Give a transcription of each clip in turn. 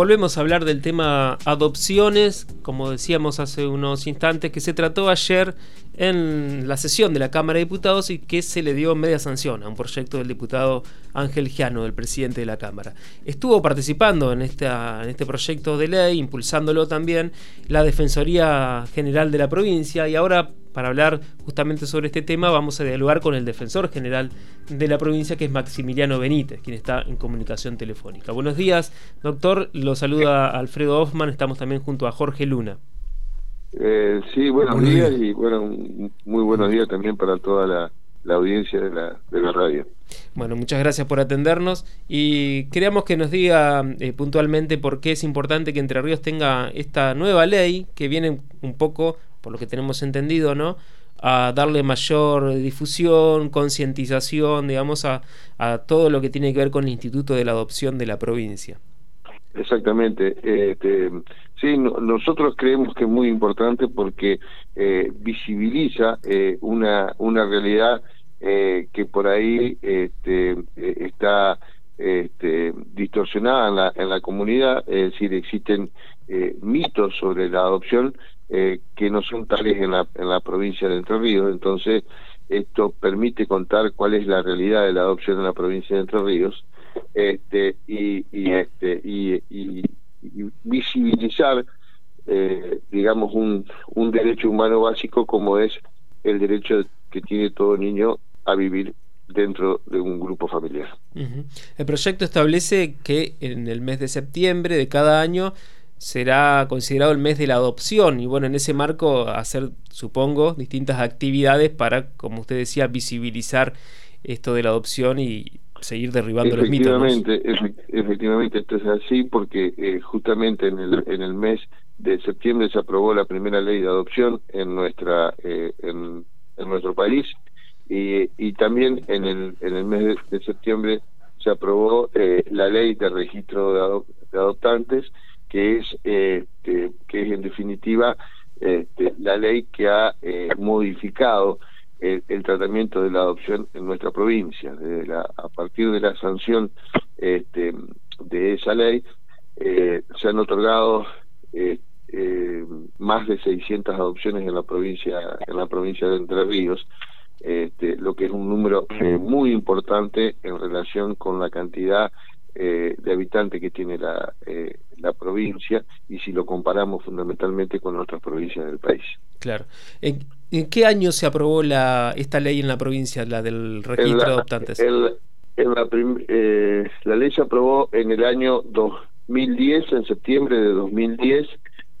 volvemos a hablar del tema adopciones, como decíamos hace unos instantes, que se trató ayer en la sesión de la Cámara de Diputados y que se le dio media sanción a un proyecto del diputado Ángel Giano, el presidente de la Cámara. Estuvo participando en, en este proyecto de ley, impulsándolo también la Defensoría General de la provincia y ahora para hablar justamente sobre este tema vamos a dialogar con el defensor general de la provincia que es Maximiliano Benítez, quien está en comunicación telefónica. Buenos días, doctor. Lo saluda Alfredo Hoffman. Estamos también junto a Jorge Luna. Eh, sí, buenos días y bueno, muy buenos días también para toda la, audiencia de la, de la, radio. Bueno, muchas gracias por atendernos y queríamos que nos diga eh, puntualmente por qué es importante que Entre Ríos tenga esta nueva ley que viene un poco, por lo que tenemos entendido, ¿no? a darle mayor difusión, concientización, digamos, a, a todo lo que tiene que ver con el Instituto de la Adopción de la provincia. Exactamente. Este, sí, nosotros creemos que es muy importante porque eh, visibiliza eh, una, una realidad eh, que por ahí este, está este, distorsionada en la, en la comunidad, es decir, existen mitos sobre la adopción que no son tales en la, en la provincia de Entre Ríos, entonces esto permite contar cuál es la realidad de la adopción en la provincia de Entre Ríos este, y, este, y, visibilizar, eh, digamos, un derecho humano básico como es el derecho que tiene todo niño a vivir dentro de un grupo familiar. El proyecto establece que en el mes de septiembre de cada año será considerado el mes de la adopción y bueno, en ese marco hacer, supongo, distintas actividades para, como usted decía, visibilizar esto de la adopción y seguir derribando los mitos. Efectivamente, esto es así porque eh, justamente en el, en el mes de septiembre se aprobó la primera ley de adopción en nuestra eh, en, nuestro país y, y también en el, en el mes de, septiembre se aprobó eh, la ley de registro de, adoptantes que es que, que, es en definitiva este, la ley que ha modificado el, tratamiento de la adopción en nuestra provincia. Desde la, a partir de la sanción este, de esa ley, eh, se han otorgado eh, eh, más de 600 adopciones en la provincia en la provincia de Entre Ríos, este, lo que es un número muy importante en relación con la cantidad de habitantes que tiene la, la provincia y si lo comparamos fundamentalmente con otras provincias del país. Claro. ¿En qué año se aprobó la, esta ley en la provincia, la del registro de adoptantes? en la, eh, la ley se aprobó en el año 2010, en septiembre de 2010,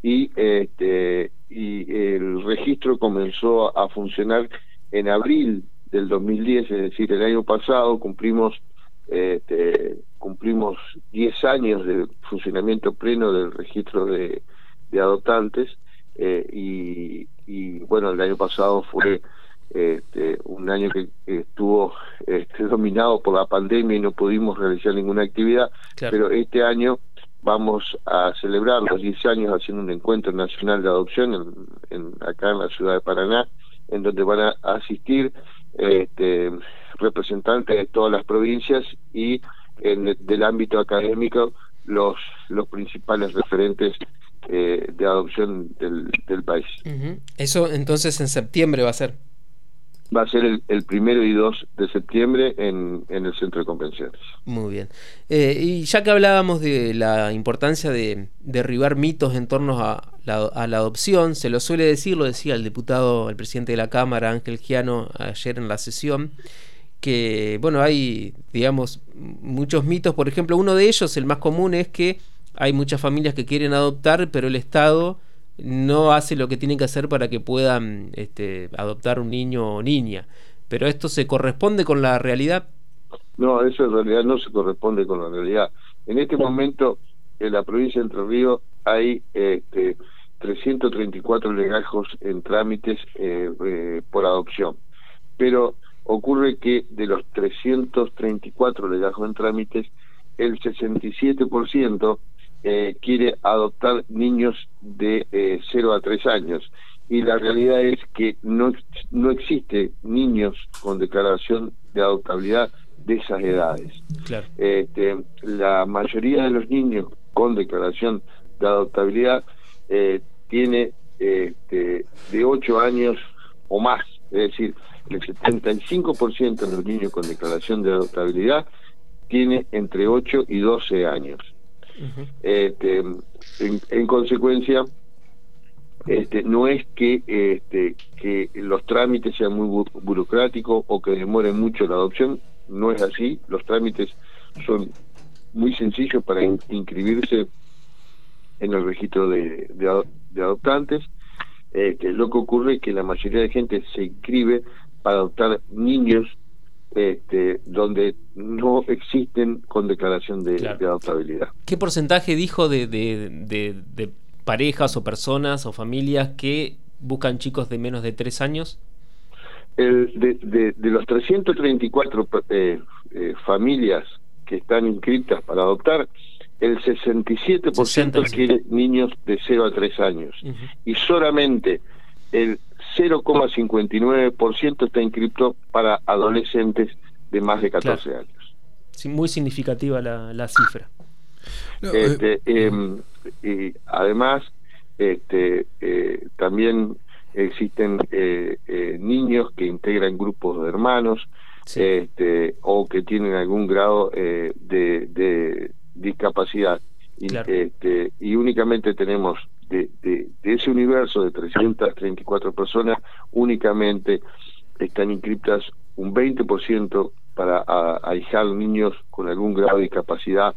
y, este, y el registro comenzó a funcionar en abril del 2010, es decir, el año pasado cumplimos este, cumplimos 10 años de funcionamiento pleno del registro de, de adoptantes eh, y, y, bueno, el año pasado fue este, un año que estuvo este, dominado por la pandemia y no pudimos realizar ninguna actividad, pero este año vamos a celebrar los 10 años haciendo un encuentro nacional de adopción en, acá en la ciudad de Paraná, en donde van a asistir este, representantes de todas las provincias y en, del ámbito académico los los principales referentes eh, de adopción del, del país. Eso entonces en septiembre va a ser. Va a ser el, primero y dos de septiembre en, en el centro de convenciones. Muy bien. Eh, y ya que hablábamos de la importancia de derribar mitos en torno a la, a la adopción, se lo suele decir, lo decía el diputado, el presidente de la Cámara, Ángel Giano, ayer en la sesión, que, bueno, hay, digamos, muchos mitos. Por ejemplo, uno de ellos, el más común, es que hay muchas familias que quieren adoptar, pero el Estado no hace lo que tiene que hacer para que puedan este, adoptar un niño o niña. Pero esto se corresponde con la realidad. No, eso en realidad no se corresponde con la realidad. En este momento, en la provincia de Entre Ríos hay este, 334 legajos en trámites eh, eh, por adopción. Pero ocurre que de los 334 legajos en trámites, el 67% eh, quiere adoptar niños de eh, 0 a 3 años. Y la realidad es que no, no existe niños con declaración de adoptabilidad de esas edades. Este, la mayoría de los niños con declaración de adoptabilidad eh, tiene este, de 8 años o más, es decir, el 75% de los niños con declaración de adoptabilidad tiene entre 8 y 12 años. Este, en, en, consecuencia, este, no es que, este, que los trámites sean muy burocráticos o que demoren mucho la adopción, no es así, los trámites son muy sencillos para inscribirse en el registro de, de, adoptantes. Este, lo que ocurre es que la mayoría de gente se inscribe para adoptar niños este, donde no existen con declaración de, adoptabilidad. ¿Qué porcentaje dijo de, de, parejas o personas o familias que buscan chicos de menos de tres años? El, de, los 334 eh, eh, familias que están inscritas para adoptar, el 67% quiere niños de 0 a 3 años y solamente el 0,59% está inscrito para adolescentes de más de 14 años. Sí, muy significativa la, la cifra. Este, eh, em, y además, este, eh, también existen eh, niños que integran grupos de hermanos este, o que tienen algún grado de, de, discapacidad. Y, este, y únicamente tenemos de, de, ese universo de 334 personas, únicamente están inscritas un 20% para ahijar niños con algún grado de discapacidad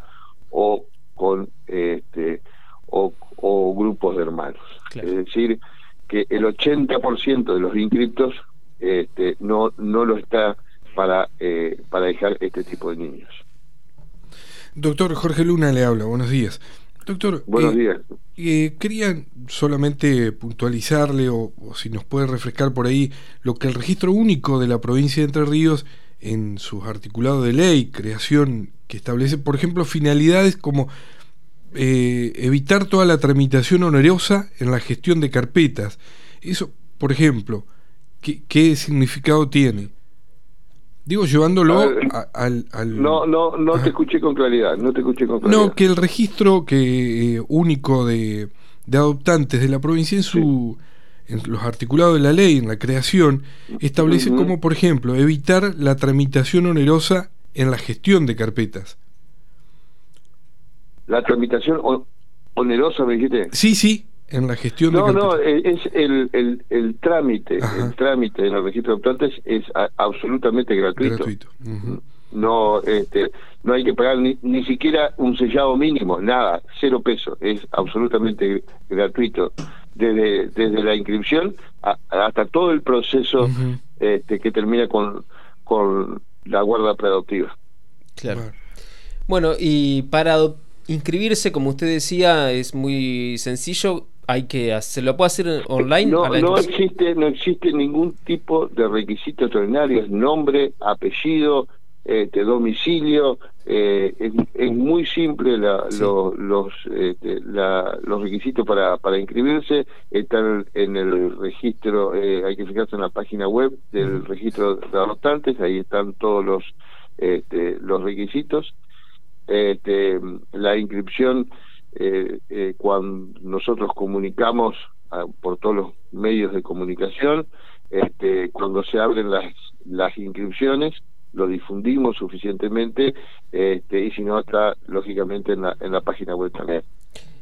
o con este o, grupos de hermanos. Es decir, que el 80% de los inscriptos este, no no lo está para eh, para dejar este tipo de niños. Doctor Jorge Luna le habla, buenos días. Doctor, buenos eh, días. Eh, quería solamente puntualizarle o, si nos puede refrescar por ahí lo que el registro único de la provincia de Entre Ríos en sus articulados de ley, creación que establece, por ejemplo, finalidades como eh, evitar toda la tramitación onerosa en la gestión de carpetas. Eso, por ejemplo, qué significado tiene? Digo, llevándolo al, No, no, no te escuché con claridad, no te escuché con claridad. No, que el registro que eh, único de, adoptantes de la provincia en su... En los articulados de la ley, en la creación, establece como, por ejemplo, evitar la tramitación onerosa en la gestión de carpetas. ¿La tramitación onerosa, me dijiste? Sí, sí, en la gestión no, de No, es el, el, el trámite, el trámite en el registro de adoptantes es absolutamente gratuito. No este, no hay que pagar ni, ni siquiera un sellado mínimo, nada, cero pesos, es absolutamente gratuito. Desde, desde la inscripción hasta todo el proceso este, que termina con, con la guarda preadoptiva. Claro. Bueno, y para inscribirse, como usted decía, es muy sencillo hay que se lo puede hacer online no, no existe no existe ningún tipo de requisito extraordinario. Nombre apellido este, domicilio eh, es, muy simple la, los este, la, los requisitos para para inscribirse. Están en el registro eh, hay que fijarse en la página web del registro de adoptantes. Ahí están todos los este, los requisitos. Este, la inscripción eh, eh, cuando nosotros comunicamos ah, por todos los medios de comunicación, este, cuando se abren las, las inscripciones, lo difundimos suficientemente este, y si no está lógicamente en la, en la página web también.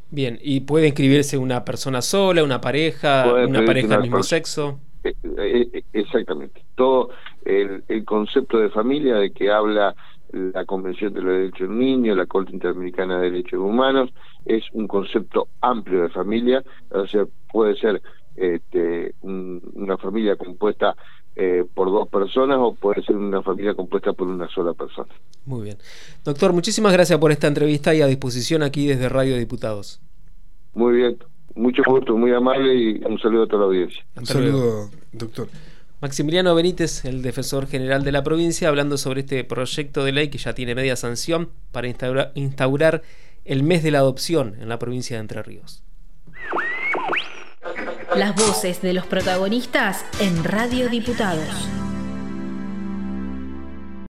Bien, ¿y puede inscribirse una persona sola, una pareja, una pareja del mismo sexo? Eh, eh, exactamente. Todo el, el concepto de familia de que habla la Convención de los Derechos del Niño, la Corte Interamericana de Derechos Humanos, es un concepto amplio de familia, o sea, puede ser este, una familia compuesta eh, por dos personas o puede ser una familia compuesta por una sola persona. Muy bien. Doctor, muchísimas gracias por esta entrevista y a disposición aquí desde Radio Diputados. Muy bien, mucho gusto, muy amable y un saludo a toda la audiencia. Un saludo, doctor. Maximiliano Benítez, el defensor general de la provincia, hablando sobre este proyecto de ley que ya tiene media sanción para instaurar, el mes de la adopción en la provincia de Entre Ríos. Las voces de los protagonistas en Radio Diputados.